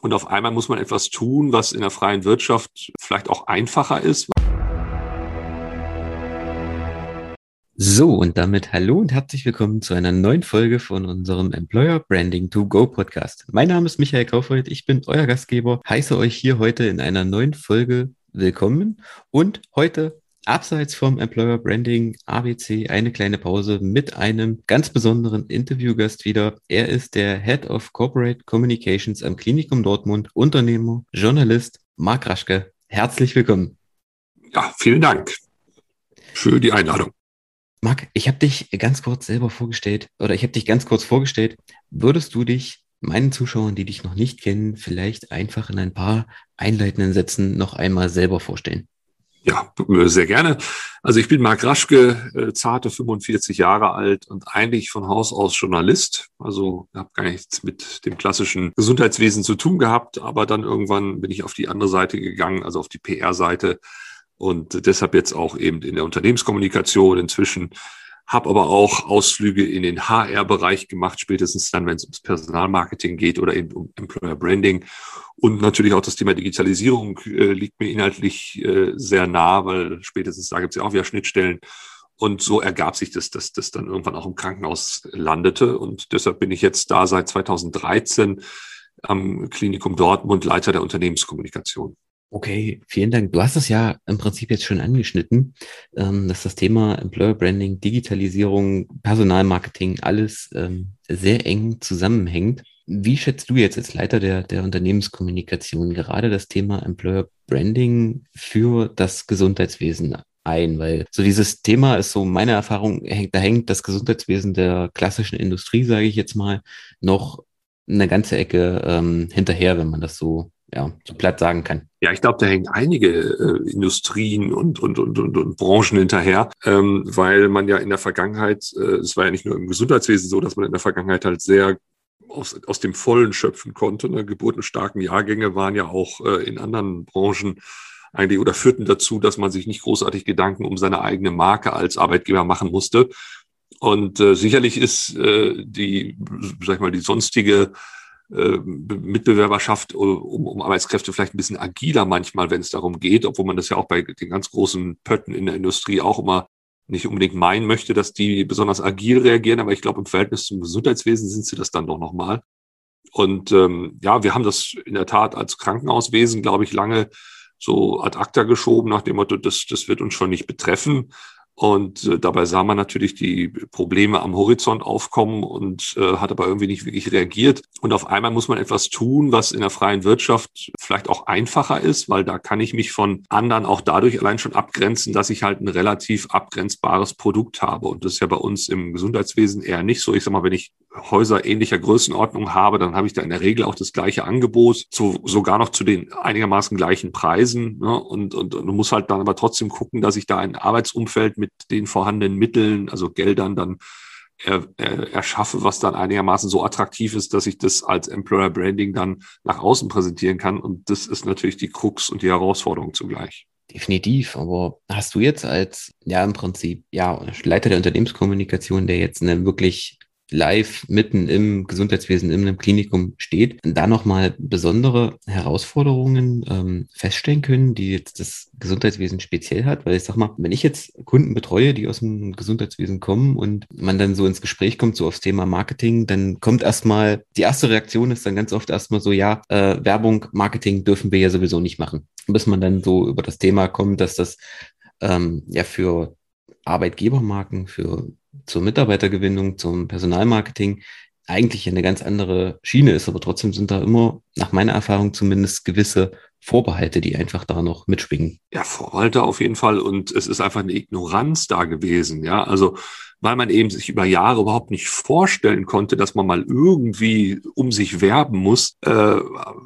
Und auf einmal muss man etwas tun, was in der freien Wirtschaft vielleicht auch einfacher ist. So, und damit hallo und herzlich willkommen zu einer neuen Folge von unserem Employer Branding to Go Podcast. Mein Name ist Michael Kaufreuth, ich bin euer Gastgeber, heiße euch hier heute in einer neuen Folge willkommen und heute abseits vom Employer Branding ABC eine kleine Pause mit einem ganz besonderen Interviewgast wieder. Er ist der Head of Corporate Communications am Klinikum Dortmund, Unternehmer, Journalist Marc Raschke. Herzlich willkommen. Ja, vielen Dank für die Einladung. Marc, ich habe dich ganz kurz selber vorgestellt oder ich habe dich ganz kurz vorgestellt. Würdest du dich meinen Zuschauern, die dich noch nicht kennen, vielleicht einfach in ein paar einleitenden Sätzen noch einmal selber vorstellen? Ja, sehr gerne. Also ich bin Marc Raschke, äh, zarte 45 Jahre alt und eigentlich von Haus aus Journalist. Also habe gar nichts mit dem klassischen Gesundheitswesen zu tun gehabt, aber dann irgendwann bin ich auf die andere Seite gegangen, also auf die PR-Seite und deshalb jetzt auch eben in der Unternehmenskommunikation inzwischen habe aber auch Ausflüge in den HR-Bereich gemacht, spätestens dann, wenn es ums Personalmarketing geht oder eben um Employer Branding. Und natürlich auch das Thema Digitalisierung äh, liegt mir inhaltlich äh, sehr nah, weil spätestens da gibt es ja auch wieder Schnittstellen. Und so ergab sich das, dass das dann irgendwann auch im Krankenhaus landete. Und deshalb bin ich jetzt da seit 2013 am Klinikum Dortmund Leiter der Unternehmenskommunikation. Okay, vielen Dank. Du hast es ja im Prinzip jetzt schon angeschnitten, ähm, dass das Thema Employer Branding, Digitalisierung, Personalmarketing alles ähm, sehr eng zusammenhängt. Wie schätzt du jetzt als Leiter der, der Unternehmenskommunikation gerade das Thema Employer Branding für das Gesundheitswesen ein? Weil so dieses Thema ist so meine Erfahrung, da hängt das Gesundheitswesen der klassischen Industrie, sage ich jetzt mal, noch eine ganze Ecke ähm, hinterher, wenn man das so ja, so platt sagen kann. Ja, ich glaube, da hängen einige äh, Industrien und, und, und, und, und Branchen hinterher, ähm, weil man ja in der Vergangenheit, äh, es war ja nicht nur im Gesundheitswesen so, dass man in der Vergangenheit halt sehr aus, aus dem Vollen schöpfen konnte. Ne? Geburtenstarken Jahrgänge waren ja auch äh, in anderen Branchen eigentlich oder führten dazu, dass man sich nicht großartig Gedanken um seine eigene Marke als Arbeitgeber machen musste. Und äh, sicherlich ist äh, die, sag ich mal, die sonstige äh, Mitbewerberschaft um, um Arbeitskräfte vielleicht ein bisschen agiler manchmal, wenn es darum geht, obwohl man das ja auch bei den ganz großen Pötten in der Industrie auch immer nicht unbedingt meinen möchte, dass die besonders agil reagieren, aber ich glaube, im Verhältnis zum Gesundheitswesen sind sie das dann doch nochmal. Und ähm, ja, wir haben das in der Tat als Krankenhauswesen, glaube ich, lange so ad acta geschoben, nach dem Motto, das, das wird uns schon nicht betreffen. Und äh, dabei sah man natürlich die Probleme am Horizont aufkommen und äh, hat aber irgendwie nicht wirklich reagiert. Und auf einmal muss man etwas tun, was in der freien Wirtschaft vielleicht auch einfacher ist, weil da kann ich mich von anderen auch dadurch allein schon abgrenzen, dass ich halt ein relativ abgrenzbares Produkt habe. Und das ist ja bei uns im Gesundheitswesen eher nicht so. Ich sag mal, wenn ich Häuser ähnlicher Größenordnung habe, dann habe ich da in der Regel auch das gleiche Angebot, zu, sogar noch zu den einigermaßen gleichen Preisen. Ne? Und, und, und du musst halt dann aber trotzdem gucken, dass ich da ein Arbeitsumfeld mit den vorhandenen Mitteln, also Geldern, dann er, er, erschaffe, was dann einigermaßen so attraktiv ist, dass ich das als Employer Branding dann nach außen präsentieren kann. Und das ist natürlich die Krux und die Herausforderung zugleich. Definitiv, aber hast du jetzt als, ja, im Prinzip, ja, Leiter der Unternehmenskommunikation, der jetzt eine wirklich live mitten im Gesundheitswesen, in einem Klinikum steht, da nochmal besondere Herausforderungen ähm, feststellen können, die jetzt das Gesundheitswesen speziell hat? Weil ich sag mal, wenn ich jetzt Kunden betreue, die aus dem Gesundheitswesen kommen und man dann so ins Gespräch kommt, so aufs Thema Marketing, dann kommt erstmal, die erste Reaktion ist dann ganz oft erstmal so, ja, äh, Werbung, Marketing dürfen wir ja sowieso nicht machen. Bis man dann so über das Thema kommt, dass das ähm, ja für Arbeitgebermarken, für zur Mitarbeitergewinnung, zum Personalmarketing eigentlich eine ganz andere Schiene ist, aber trotzdem sind da immer, nach meiner Erfahrung zumindest, gewisse Vorbehalte, die einfach da noch mitschwingen. Ja, Vorbehalte auf jeden Fall. Und es ist einfach eine Ignoranz da gewesen. Ja, also weil man eben sich über Jahre überhaupt nicht vorstellen konnte, dass man mal irgendwie um sich werben muss, äh,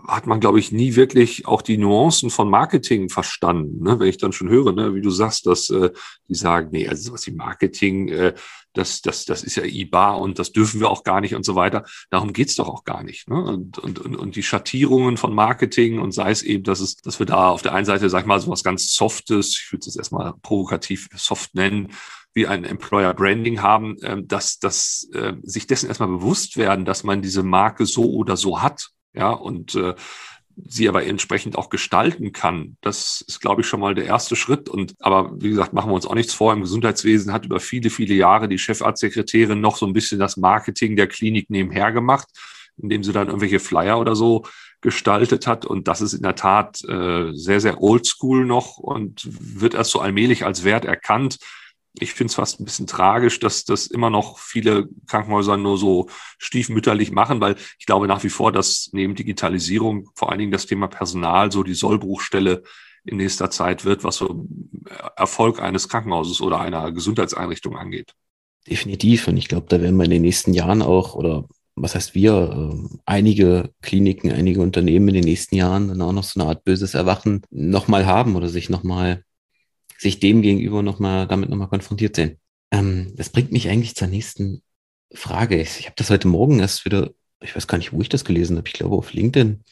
hat man, glaube ich, nie wirklich auch die Nuancen von Marketing verstanden. Ne? Wenn ich dann schon höre, ne, wie du sagst, dass äh, die sagen, nee, also was wie Marketing, äh, das, das, das ist ja IBA und das dürfen wir auch gar nicht und so weiter. Darum geht's doch auch gar nicht. Ne? Und, und, und, und die Schattierungen von Marketing und sei es eben, dass es, dass wir da auf der einen Seite, sag ich mal, so was ganz Softes, ich würde es erstmal provokativ soft nennen, wie ein Employer Branding haben, ähm, dass, dass äh, sich dessen erstmal bewusst werden, dass man diese Marke so oder so hat. Ja, und äh, sie aber entsprechend auch gestalten kann. Das ist, glaube ich, schon mal der erste Schritt. Und aber wie gesagt, machen wir uns auch nichts vor. Im Gesundheitswesen hat über viele, viele Jahre die Chefarztsekretärin noch so ein bisschen das Marketing der Klinik nebenher gemacht, indem sie dann irgendwelche Flyer oder so gestaltet hat. Und das ist in der Tat äh, sehr, sehr oldschool noch und wird erst so allmählich als Wert erkannt ich finde es fast ein bisschen tragisch, dass das immer noch viele Krankenhäuser nur so stiefmütterlich machen, weil ich glaube nach wie vor, dass neben Digitalisierung vor allen Dingen das Thema Personal so die Sollbruchstelle in nächster Zeit wird, was so Erfolg eines Krankenhauses oder einer Gesundheitseinrichtung angeht. Definitiv. Und ich glaube, da werden wir in den nächsten Jahren auch, oder was heißt wir, äh, einige Kliniken, einige Unternehmen in den nächsten Jahren dann auch noch so eine Art böses Erwachen nochmal haben oder sich nochmal sich dem gegenüber nochmal, damit nochmal konfrontiert sehen. Ähm, das bringt mich eigentlich zur nächsten Frage. Ich, habe das heute Morgen erst wieder, ich weiß gar nicht, wo ich das gelesen habe, ich glaube auf LinkedIn.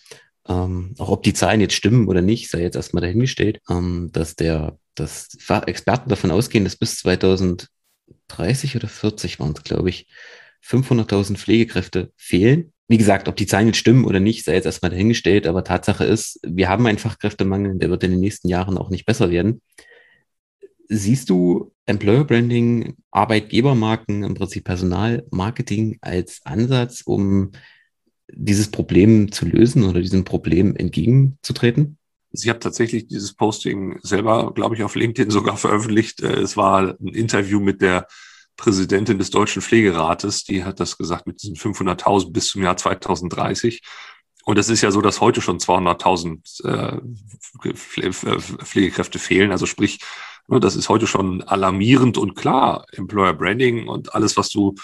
Ähm, auch ob die Zahlen jetzt stimmen oder nicht, sei jetzt erstmal dahingestellt, ähm, dass der, dass Experten davon ausgehen, dass bis 2030 oder 40 waren es, glaube ich, 500.000 Pflegekräfte fehlen. Wie gesagt, ob die Zahlen jetzt stimmen oder nicht, sei jetzt erstmal dahingestellt, aber Tatsache ist, wir haben einen Fachkräftemangel, der wird in den nächsten Jahren auch nicht besser werden. Siehst du Employer Branding, Arbeitgebermarken, im Prinzip Personalmarketing als Ansatz, um dieses Problem zu lösen oder diesem Problem entgegenzutreten? Sie hat tatsächlich dieses Posting selber, glaube ich, auf LinkedIn sogar veröffentlicht. Äh, es war ein Interview mit der Präsidentin des Deutschen Pflegerates. Die hat das gesagt mit diesen 500.000 bis zum Jahr 2030. Und es ist ja so, dass heute schon 200.000 äh, Pflegekräfte fehlen. Also sprich, das ist heute schon alarmierend und klar. Employer Branding und alles, was du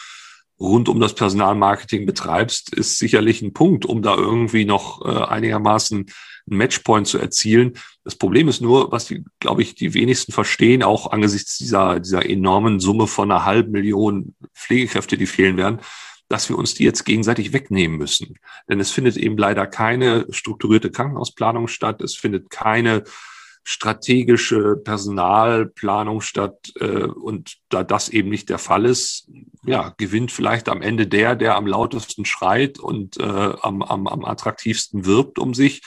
rund um das Personalmarketing betreibst, ist sicherlich ein Punkt, um da irgendwie noch äh, einigermaßen einen Matchpoint zu erzielen. Das Problem ist nur, was die, glaube ich, die wenigsten verstehen, auch angesichts dieser, dieser enormen Summe von einer halben Million Pflegekräfte, die fehlen werden, dass wir uns die jetzt gegenseitig wegnehmen müssen. Denn es findet eben leider keine strukturierte Krankenhausplanung statt. Es findet keine strategische Personalplanung statt. Äh, und da das eben nicht der Fall ist, ja, gewinnt vielleicht am Ende der, der am lautesten schreit und äh, am, am, am attraktivsten wirbt um sich.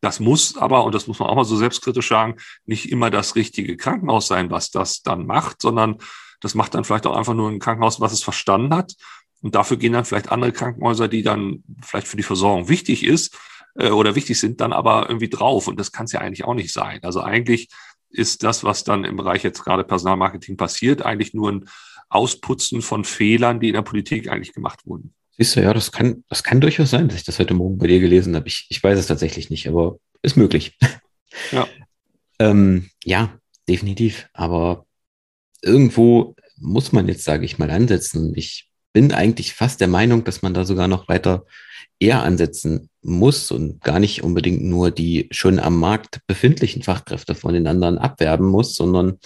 Das muss aber, und das muss man auch mal so selbstkritisch sagen, nicht immer das richtige Krankenhaus sein, was das dann macht, sondern das macht dann vielleicht auch einfach nur ein Krankenhaus, was es verstanden hat. Und dafür gehen dann vielleicht andere Krankenhäuser, die dann vielleicht für die Versorgung wichtig ist, äh, oder wichtig sind, dann aber irgendwie drauf. Und das kann es ja eigentlich auch nicht sein. Also eigentlich ist das, was dann im Bereich jetzt gerade Personalmarketing passiert, eigentlich nur ein Ausputzen von Fehlern, die in der Politik eigentlich gemacht wurden. Siehst du, ja, das kann, das kann durchaus sein, dass ich das heute Morgen bei dir gelesen habe. Ich, ich weiß es tatsächlich nicht, aber ist möglich. Ja. ähm, ja, definitiv. Aber irgendwo muss man jetzt, sage ich mal, ansetzen. Ich bin eigentlich fast der Meinung, dass man da sogar noch weiter eher ansetzen muss und gar nicht unbedingt nur die schon am Markt befindlichen Fachkräfte von den anderen abwerben muss, sondern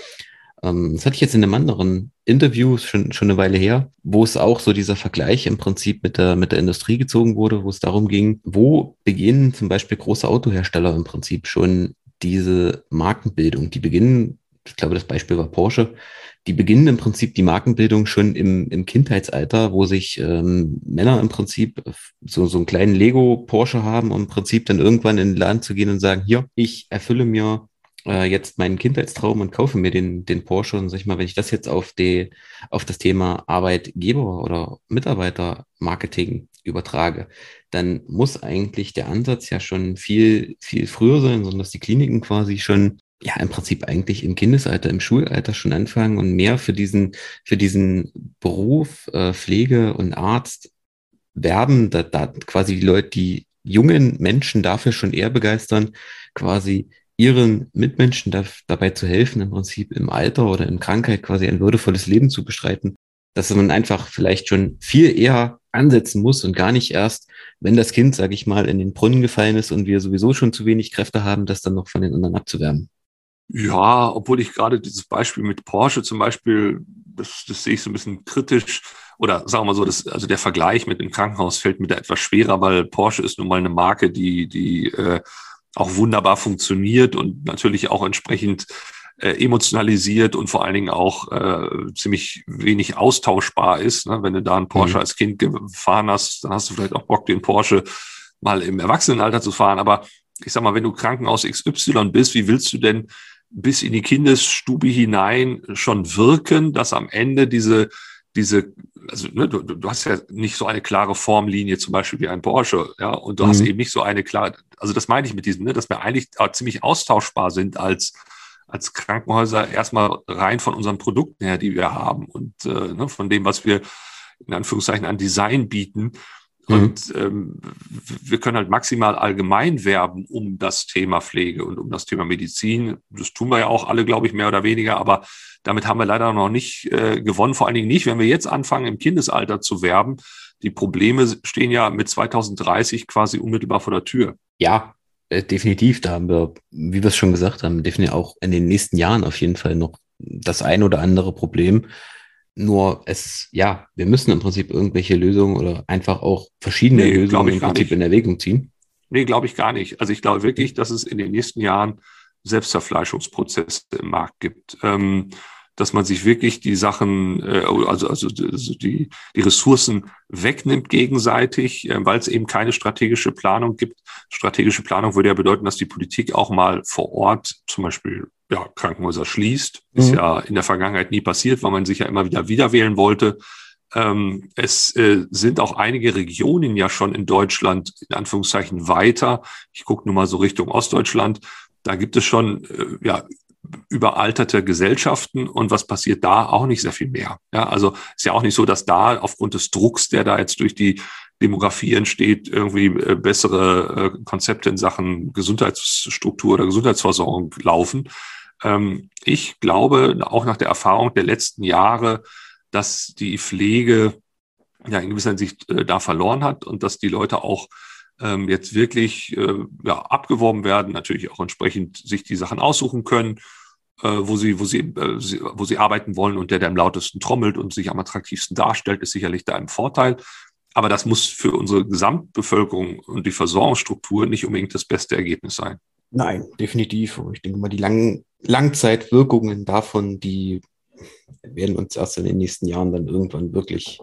ähm, das hatte ich jetzt in einem anderen Interview schon, schon eine Weile her, wo es auch so dieser Vergleich im Prinzip mit der, mit der Industrie gezogen wurde, wo es darum ging, wo beginnen zum Beispiel große Autohersteller im Prinzip schon diese Markenbildung. Die beginnen, ich glaube, das Beispiel war Porsche, die beginnen im Prinzip die Markenbildung schon im, im Kindheitsalter, wo sich ähm, Männer im Prinzip so, so einen kleinen Lego-Porsche haben, um im Prinzip dann irgendwann in den Laden zu gehen und sagen, hier, ich erfülle mir äh, jetzt meinen Kindheitstraum und kaufe mir den, den Porsche. Und sag ich mal, wenn ich das jetzt auf, die, auf das Thema Arbeitgeber oder Mitarbeitermarketing übertrage, dann muss eigentlich der Ansatz ja schon viel, viel früher sein, sondern dass die Kliniken quasi schon ja im Prinzip eigentlich im Kindesalter, im Schulalter schon anfangen und mehr für diesen, für diesen Beruf äh, Pflege und Arzt werben, da, da quasi die Leute, die jungen Menschen dafür schon eher begeistern, quasi ihren Mitmenschen da, dabei zu helfen, im Prinzip im Alter oder in Krankheit quasi ein würdevolles Leben zu bestreiten, dass man einfach vielleicht schon viel eher ansetzen muss und gar nicht erst, wenn das Kind, sage ich mal, in den Brunnen gefallen ist und wir sowieso schon zu wenig Kräfte haben, das dann noch von den anderen abzuwerben. Ja, obwohl ich gerade dieses Beispiel mit Porsche zum Beispiel, das, das sehe ich so ein bisschen kritisch. Oder sagen wir mal so, das, also der Vergleich mit dem Krankenhaus fällt mir da etwas schwerer, weil Porsche ist nun mal eine Marke, die, die äh, auch wunderbar funktioniert und natürlich auch entsprechend äh, emotionalisiert und vor allen Dingen auch äh, ziemlich wenig austauschbar ist. Ne? Wenn du da einen Porsche mhm. als Kind gefahren hast, dann hast du vielleicht auch Bock, den Porsche mal im Erwachsenenalter zu fahren. Aber ich sag mal, wenn du Krankenhaus XY bist, wie willst du denn bis in die Kindesstube hinein schon wirken, dass am Ende diese, diese, also ne, du, du hast ja nicht so eine klare Formlinie, zum Beispiel wie ein Porsche, ja, und du mhm. hast eben nicht so eine klare, also das meine ich mit diesem, ne, dass wir eigentlich ziemlich austauschbar sind als, als Krankenhäuser erstmal rein von unseren Produkten her, die wir haben und äh, ne, von dem, was wir in Anführungszeichen an Design bieten. Mhm. Und ähm, wir können halt maximal allgemein werben um das Thema Pflege und um das Thema Medizin. Das tun wir ja auch alle, glaube ich, mehr oder weniger. Aber damit haben wir leider noch nicht äh, gewonnen. Vor allen Dingen nicht, wenn wir jetzt anfangen, im Kindesalter zu werben. Die Probleme stehen ja mit 2030 quasi unmittelbar vor der Tür. Ja, äh, definitiv. Da haben wir, wie wir es schon gesagt haben, definitiv auch in den nächsten Jahren auf jeden Fall noch das ein oder andere Problem. Nur es, ja, wir müssen im Prinzip irgendwelche Lösungen oder einfach auch verschiedene nee, Lösungen im Prinzip in Erwägung ziehen. Nee, glaube ich gar nicht. Also ich glaube wirklich, dass es in den nächsten Jahren Selbstverfleischungsprozesse im Markt gibt. Ähm, dass man sich wirklich die Sachen, äh, also, also, also die, die Ressourcen wegnimmt gegenseitig, äh, weil es eben keine strategische Planung gibt. Strategische Planung würde ja bedeuten, dass die Politik auch mal vor Ort zum Beispiel ja, Krankenhäuser schließt. Mhm. Ist ja in der Vergangenheit nie passiert, weil man sich ja immer wieder wieder wählen wollte. Ähm, es äh, sind auch einige Regionen ja schon in Deutschland in Anführungszeichen weiter. Ich gucke nur mal so Richtung Ostdeutschland. Da gibt es schon äh, ja, überalterte Gesellschaften und was passiert da? Auch nicht sehr viel mehr. Ja, also ist ja auch nicht so, dass da aufgrund des Drucks, der da jetzt durch die Demografie entsteht, irgendwie äh, bessere äh, Konzepte in Sachen Gesundheitsstruktur oder Gesundheitsversorgung laufen. Ähm, ich glaube, auch nach der Erfahrung der letzten Jahre, dass die Pflege ja in gewisser Hinsicht äh, da verloren hat und dass die Leute auch ähm, jetzt wirklich ja, abgeworben werden, natürlich auch entsprechend sich die Sachen aussuchen können wo sie, wo sie, wo sie arbeiten wollen und der, der am lautesten trommelt und sich am attraktivsten darstellt, ist sicherlich da ein Vorteil. Aber das muss für unsere Gesamtbevölkerung und die Versorgungsstruktur nicht unbedingt das beste Ergebnis sein. Nein, definitiv. Ich denke mal, die Lang Langzeitwirkungen davon, die werden uns erst in den nächsten Jahren dann irgendwann wirklich,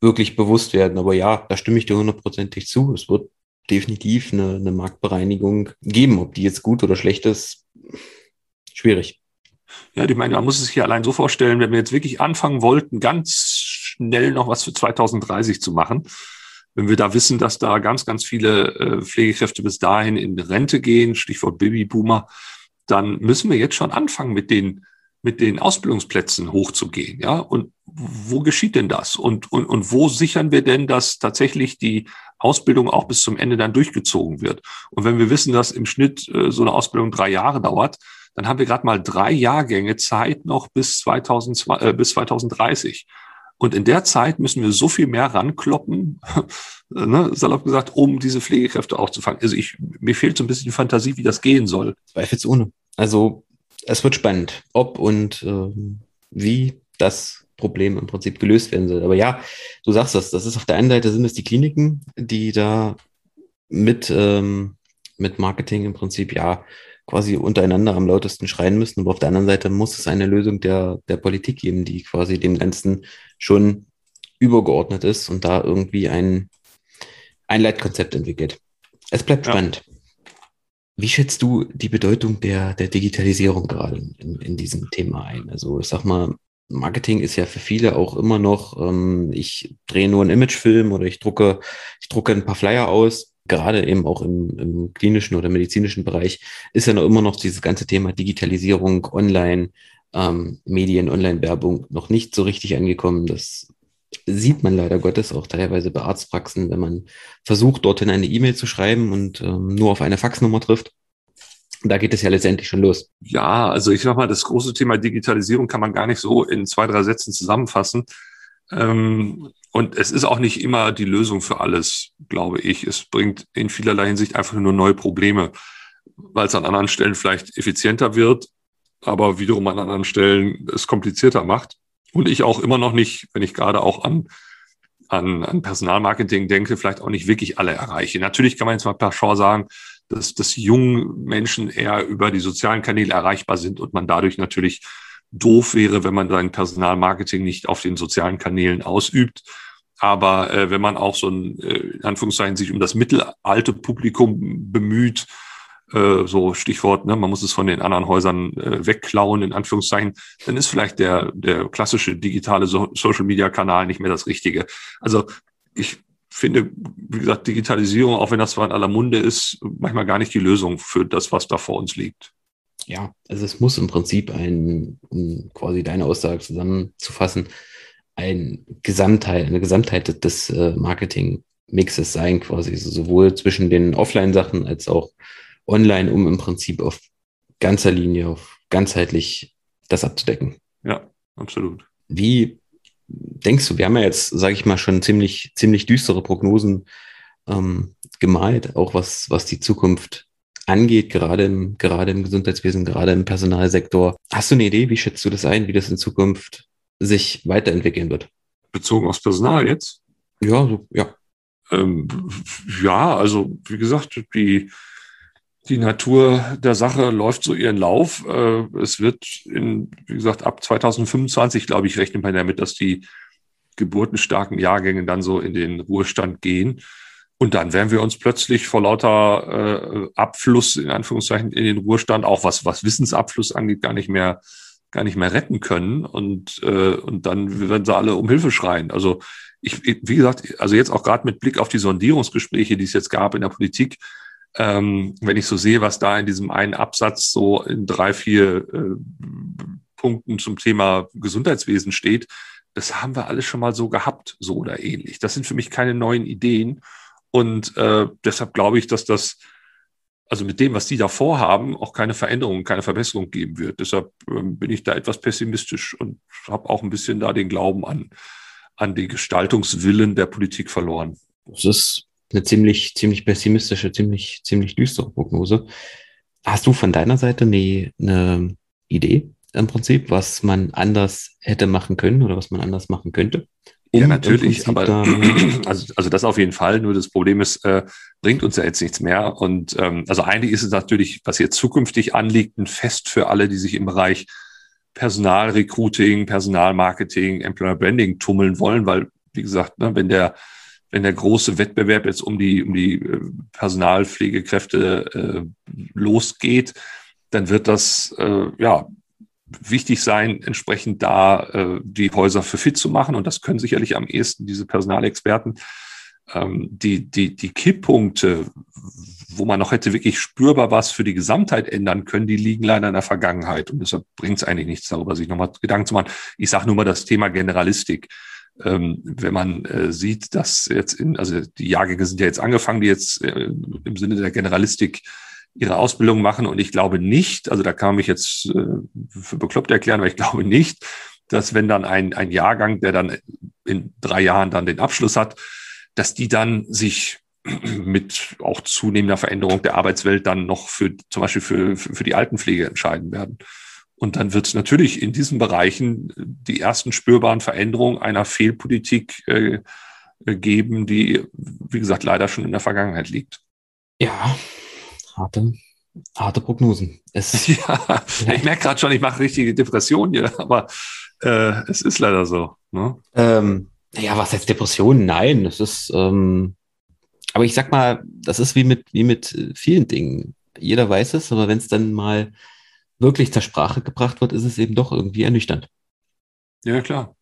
wirklich bewusst werden. Aber ja, da stimme ich dir hundertprozentig zu. Es wird definitiv eine, eine Marktbereinigung geben. Ob die jetzt gut oder schlecht ist, schwierig. Ja, ich meine, man muss es sich allein so vorstellen, wenn wir jetzt wirklich anfangen wollten, ganz schnell noch was für 2030 zu machen. Wenn wir da wissen, dass da ganz, ganz viele äh, Pflegekräfte bis dahin in Rente gehen, Stichwort Babyboomer, dann müssen wir jetzt schon anfangen mit den mit den Ausbildungsplätzen hochzugehen, ja? Und wo geschieht denn das? Und, und, und wo sichern wir denn, dass tatsächlich die Ausbildung auch bis zum Ende dann durchgezogen wird? Und wenn wir wissen, dass im Schnitt äh, so eine Ausbildung drei Jahre dauert, dann haben wir gerade mal drei Jahrgänge Zeit noch bis, 2000, äh, bis 2030. Und in der Zeit müssen wir so viel mehr rankloppen, ne, salopp gesagt, um diese Pflegekräfte auch zu fangen. Also ich, mir fehlt so ein bisschen die Fantasie, wie das gehen soll. Zweifelsohne. Also es wird spannend, ob und äh, wie das Problem im Prinzip gelöst werden soll. Aber ja, du sagst das, das ist auf der einen Seite sind es die Kliniken, die da mit, ähm, mit Marketing im Prinzip ja quasi untereinander am lautesten schreien müssen. Aber auf der anderen Seite muss es eine Lösung der, der Politik geben, die quasi dem Ganzen schon übergeordnet ist und da irgendwie ein, ein Leitkonzept entwickelt. Es bleibt ja. spannend. Wie schätzt du die Bedeutung der, der Digitalisierung gerade in, in diesem Thema ein? Also ich sag mal, Marketing ist ja für viele auch immer noch, ähm, ich drehe nur einen Imagefilm oder ich drucke, ich drucke ein paar Flyer aus gerade eben auch im, im klinischen oder medizinischen Bereich, ist ja noch immer noch dieses ganze Thema Digitalisierung, Online, ähm, Medien, Online-Werbung noch nicht so richtig angekommen. Das sieht man leider Gottes auch teilweise bei Arztpraxen, wenn man versucht, dorthin eine E-Mail zu schreiben und ähm, nur auf eine Faxnummer trifft. Da geht es ja letztendlich schon los. Ja, also ich sag mal, das große Thema Digitalisierung kann man gar nicht so in zwei, drei Sätzen zusammenfassen. Ähm, und es ist auch nicht immer die Lösung für alles, glaube ich. Es bringt in vielerlei Hinsicht einfach nur neue Probleme, weil es an anderen Stellen vielleicht effizienter wird, aber wiederum an anderen Stellen es komplizierter macht. Und ich auch immer noch nicht, wenn ich gerade auch an, an, an Personalmarketing denke, vielleicht auch nicht wirklich alle erreiche. Natürlich kann man jetzt mal per Chance sagen, dass, dass jungen Menschen eher über die sozialen Kanäle erreichbar sind und man dadurch natürlich doof wäre, wenn man sein Personalmarketing nicht auf den sozialen Kanälen ausübt. Aber äh, wenn man auch so ein, äh, in Anführungszeichen, sich um das mittelalte Publikum bemüht, äh, so Stichwort, ne, man muss es von den anderen Häusern äh, wegklauen, in Anführungszeichen, dann ist vielleicht der, der klassische digitale so Social-Media-Kanal nicht mehr das Richtige. Also ich finde, wie gesagt, Digitalisierung, auch wenn das zwar in aller Munde ist, manchmal gar nicht die Lösung für das, was da vor uns liegt. Ja, also es muss im Prinzip ein, um quasi deine Aussage zusammenzufassen, ein Gesamtheit, eine Gesamtheit des äh, Marketing-Mixes sein, quasi also sowohl zwischen den Offline-Sachen als auch online, um im Prinzip auf ganzer Linie, auf ganzheitlich das abzudecken. Ja, absolut. Wie denkst du, wir haben ja jetzt, sage ich mal, schon ziemlich, ziemlich düstere Prognosen ähm, gemalt, auch was, was die Zukunft angeht, gerade im, gerade im Gesundheitswesen, gerade im Personalsektor. Hast du eine Idee, wie schätzt du das ein, wie das in Zukunft sich weiterentwickeln wird? Bezogen aufs Personal jetzt? Ja, so, ja. Ähm, ja, also wie gesagt, die, die Natur der Sache läuft so ihren Lauf. Äh, es wird in, wie gesagt, ab 2025, glaube ich, rechnen wir damit, dass die geburtenstarken Jahrgänge dann so in den Ruhestand gehen. Und dann werden wir uns plötzlich vor lauter äh, Abfluss, in Anführungszeichen, in den Ruhestand, auch was, was Wissensabfluss angeht, gar nicht mehr, gar nicht mehr retten können. Und, äh, und dann werden sie alle um Hilfe schreien. Also ich, wie gesagt, also jetzt auch gerade mit Blick auf die Sondierungsgespräche, die es jetzt gab in der Politik, ähm, wenn ich so sehe, was da in diesem einen Absatz so in drei, vier äh, Punkten zum Thema Gesundheitswesen steht, das haben wir alles schon mal so gehabt, so oder ähnlich. Das sind für mich keine neuen Ideen. Und äh, deshalb glaube ich, dass das, also mit dem, was die da vorhaben, auch keine Veränderung, keine Verbesserung geben wird. Deshalb äh, bin ich da etwas pessimistisch und habe auch ein bisschen da den Glauben an, an den Gestaltungswillen der Politik verloren. Das ist eine ziemlich, ziemlich pessimistische, ziemlich, ziemlich düstere Prognose. Hast du von deiner Seite eine, eine Idee im Prinzip, was man anders hätte machen können oder was man anders machen könnte? Ja, natürlich, aber also, also das auf jeden Fall. Nur das Problem ist, äh, bringt uns ja jetzt nichts mehr. Und ähm, also eigentlich ist es natürlich, was jetzt zukünftig anliegt, ein Fest für alle, die sich im Bereich Personalrecruiting, Personalmarketing, Employer Branding tummeln wollen, weil, wie gesagt, ne, wenn der wenn der große Wettbewerb jetzt um die, um die äh, Personalpflegekräfte äh, losgeht, dann wird das äh, ja wichtig sein, entsprechend da äh, die Häuser für fit zu machen. Und das können sicherlich am ehesten diese Personalexperten. Ähm, die, die, die Kipppunkte, wo man noch hätte wirklich spürbar was für die Gesamtheit ändern können, die liegen leider in der Vergangenheit. Und deshalb bringt es eigentlich nichts darüber, sich nochmal Gedanken zu machen. Ich sage nur mal das Thema Generalistik. Ähm, wenn man äh, sieht, dass jetzt in, also die Jahrgänge sind ja jetzt angefangen, die jetzt äh, im Sinne der Generalistik ihre Ausbildung machen. Und ich glaube nicht, also da kann man mich jetzt äh, für bekloppt erklären, aber ich glaube nicht, dass wenn dann ein, ein Jahrgang, der dann in drei Jahren dann den Abschluss hat, dass die dann sich mit auch zunehmender Veränderung der Arbeitswelt dann noch für zum Beispiel für, für, die Altenpflege entscheiden werden. Und dann wird es natürlich in diesen Bereichen die ersten spürbaren Veränderungen einer Fehlpolitik äh, geben, die, wie gesagt, leider schon in der Vergangenheit liegt. Ja, harte, harte Prognosen. Es, ja, ich merke gerade schon, ich mache richtige Depressionen hier, aber äh, es ist leider so. Ne? Ähm, ja, was heißt Depression? Nein, es ist, ähm, aber ich sag mal, das ist wie mit, wie mit vielen Dingen. Jeder weiß es, aber wenn es dann mal wirklich zur Sprache gebracht wird, ist es eben doch irgendwie ernüchternd. Ja, klar.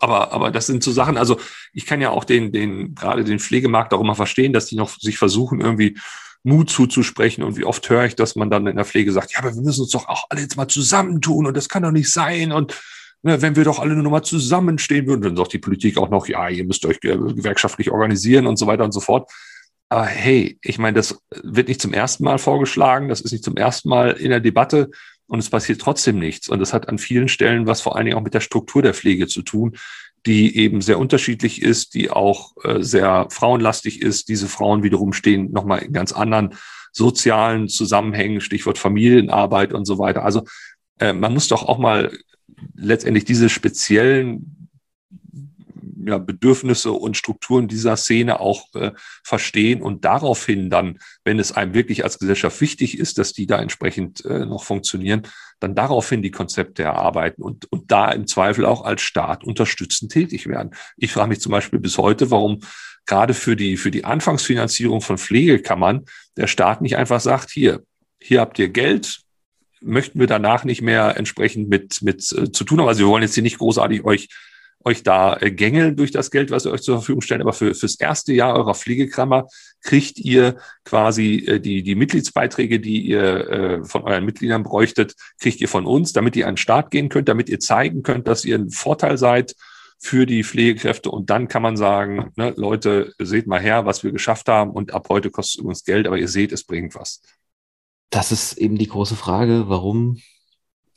Aber, aber das sind so Sachen, also ich kann ja auch den, den, gerade den Pflegemarkt auch immer verstehen, dass die noch sich versuchen, irgendwie Mut zuzusprechen. Und wie oft höre ich, dass man dann in der Pflege sagt, ja, aber wir müssen uns doch auch alle jetzt mal zusammentun und das kann doch nicht sein. Und ne, wenn wir doch alle nur mal zusammenstehen würden, dann sagt die Politik auch noch, ja, ihr müsst euch gewerkschaftlich organisieren und so weiter und so fort. Aber hey, ich meine, das wird nicht zum ersten Mal vorgeschlagen, das ist nicht zum ersten Mal in der Debatte und es passiert trotzdem nichts. Und das hat an vielen Stellen was vor allen Dingen auch mit der Struktur der Pflege zu tun, die eben sehr unterschiedlich ist, die auch äh, sehr frauenlastig ist. Diese Frauen wiederum stehen nochmal in ganz anderen sozialen Zusammenhängen, Stichwort Familienarbeit und so weiter. Also äh, man muss doch auch mal letztendlich diese speziellen ja, Bedürfnisse und Strukturen dieser Szene auch äh, verstehen und daraufhin dann, wenn es einem wirklich als Gesellschaft wichtig ist, dass die da entsprechend äh, noch funktionieren, dann daraufhin die Konzepte erarbeiten und, und da im Zweifel auch als Staat unterstützend tätig werden. Ich frage mich zum Beispiel bis heute, warum gerade für die, für die Anfangsfinanzierung von Pflegekammern der Staat nicht einfach sagt, hier, hier habt ihr Geld, möchten wir danach nicht mehr entsprechend mit, mit äh, zu tun haben. Also wir wollen jetzt hier nicht großartig euch, euch da äh, gängeln durch das Geld, was wir euch zur Verfügung stellen, aber für, fürs erste Jahr eurer Pflegekrammer kriegt ihr quasi äh, die, die Mitgliedsbeiträge, die ihr äh, von euren Mitgliedern bräuchtet, kriegt ihr von uns, damit ihr an den Start gehen könnt, damit ihr zeigen könnt, dass ihr ein Vorteil seid für die Pflegekräfte. Und dann kann man sagen, ne, Leute, seht mal her, was wir geschafft haben. Und ab heute kostet es übrigens Geld, aber ihr seht, es bringt was. Das ist eben die große Frage, warum,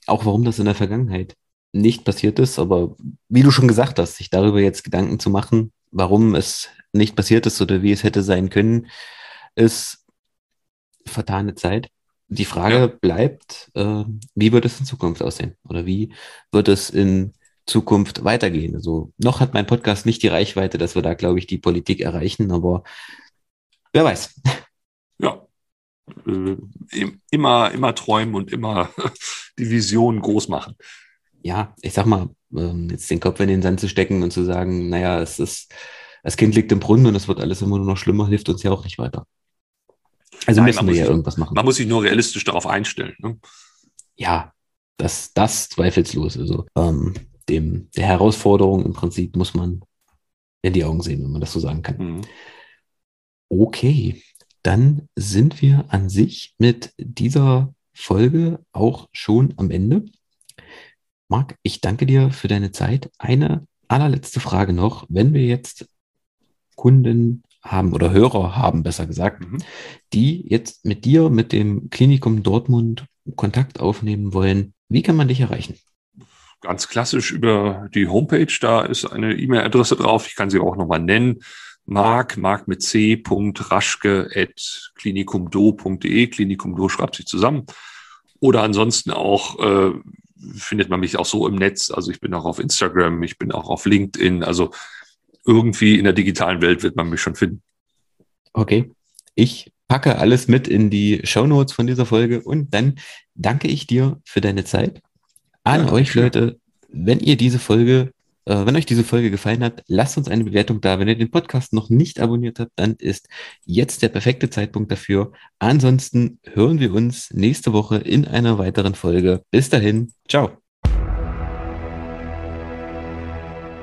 auch warum das in der Vergangenheit nicht passiert ist. Aber wie du schon gesagt hast, sich darüber jetzt Gedanken zu machen, warum es nicht passiert ist oder wie es hätte sein können, ist vertane Zeit. Die Frage ja. bleibt, äh, wie wird es in Zukunft aussehen? Oder wie wird es in Zukunft weitergehen? Also noch hat mein Podcast nicht die Reichweite, dass wir da, glaube ich, die Politik erreichen, aber wer weiß. Ja, äh, immer, immer träumen und immer die Vision groß machen. Ja, ich sag mal, ähm, jetzt den Kopf in den Sand zu stecken und zu sagen, naja, es ist, das Kind liegt im Brunnen und es wird alles immer nur noch schlimmer, hilft uns ja auch nicht weiter. Also Nein, müssen wir ja irgendwas machen. Man muss sich nur realistisch darauf einstellen. Ne? Ja, das, das zweifellos. Also ähm, dem, der Herausforderung im Prinzip muss man in die Augen sehen, wenn man das so sagen kann. Mhm. Okay, dann sind wir an sich mit dieser Folge auch schon am Ende. Marc, ich danke dir für deine Zeit. Eine allerletzte Frage noch. Wenn wir jetzt Kunden haben oder Hörer haben, besser gesagt, mhm. die jetzt mit dir, mit dem Klinikum Dortmund Kontakt aufnehmen wollen, wie kann man dich erreichen? Ganz klassisch über die Homepage, da ist eine E-Mail-Adresse drauf. Ich kann sie auch nochmal nennen. Mark, Mark mit C. Raschke at klinikumdo.de. Klinikumdo schreibt sich zusammen. Oder ansonsten auch äh, findet man mich auch so im Netz. Also ich bin auch auf Instagram, ich bin auch auf LinkedIn. Also irgendwie in der digitalen Welt wird man mich schon finden. Okay. Ich packe alles mit in die Show Notes von dieser Folge und dann danke ich dir für deine Zeit. An ja, euch Leute, wenn ihr diese Folge wenn euch diese Folge gefallen hat, lasst uns eine Bewertung da. Wenn ihr den Podcast noch nicht abonniert habt, dann ist jetzt der perfekte Zeitpunkt dafür. Ansonsten hören wir uns nächste Woche in einer weiteren Folge. Bis dahin, ciao.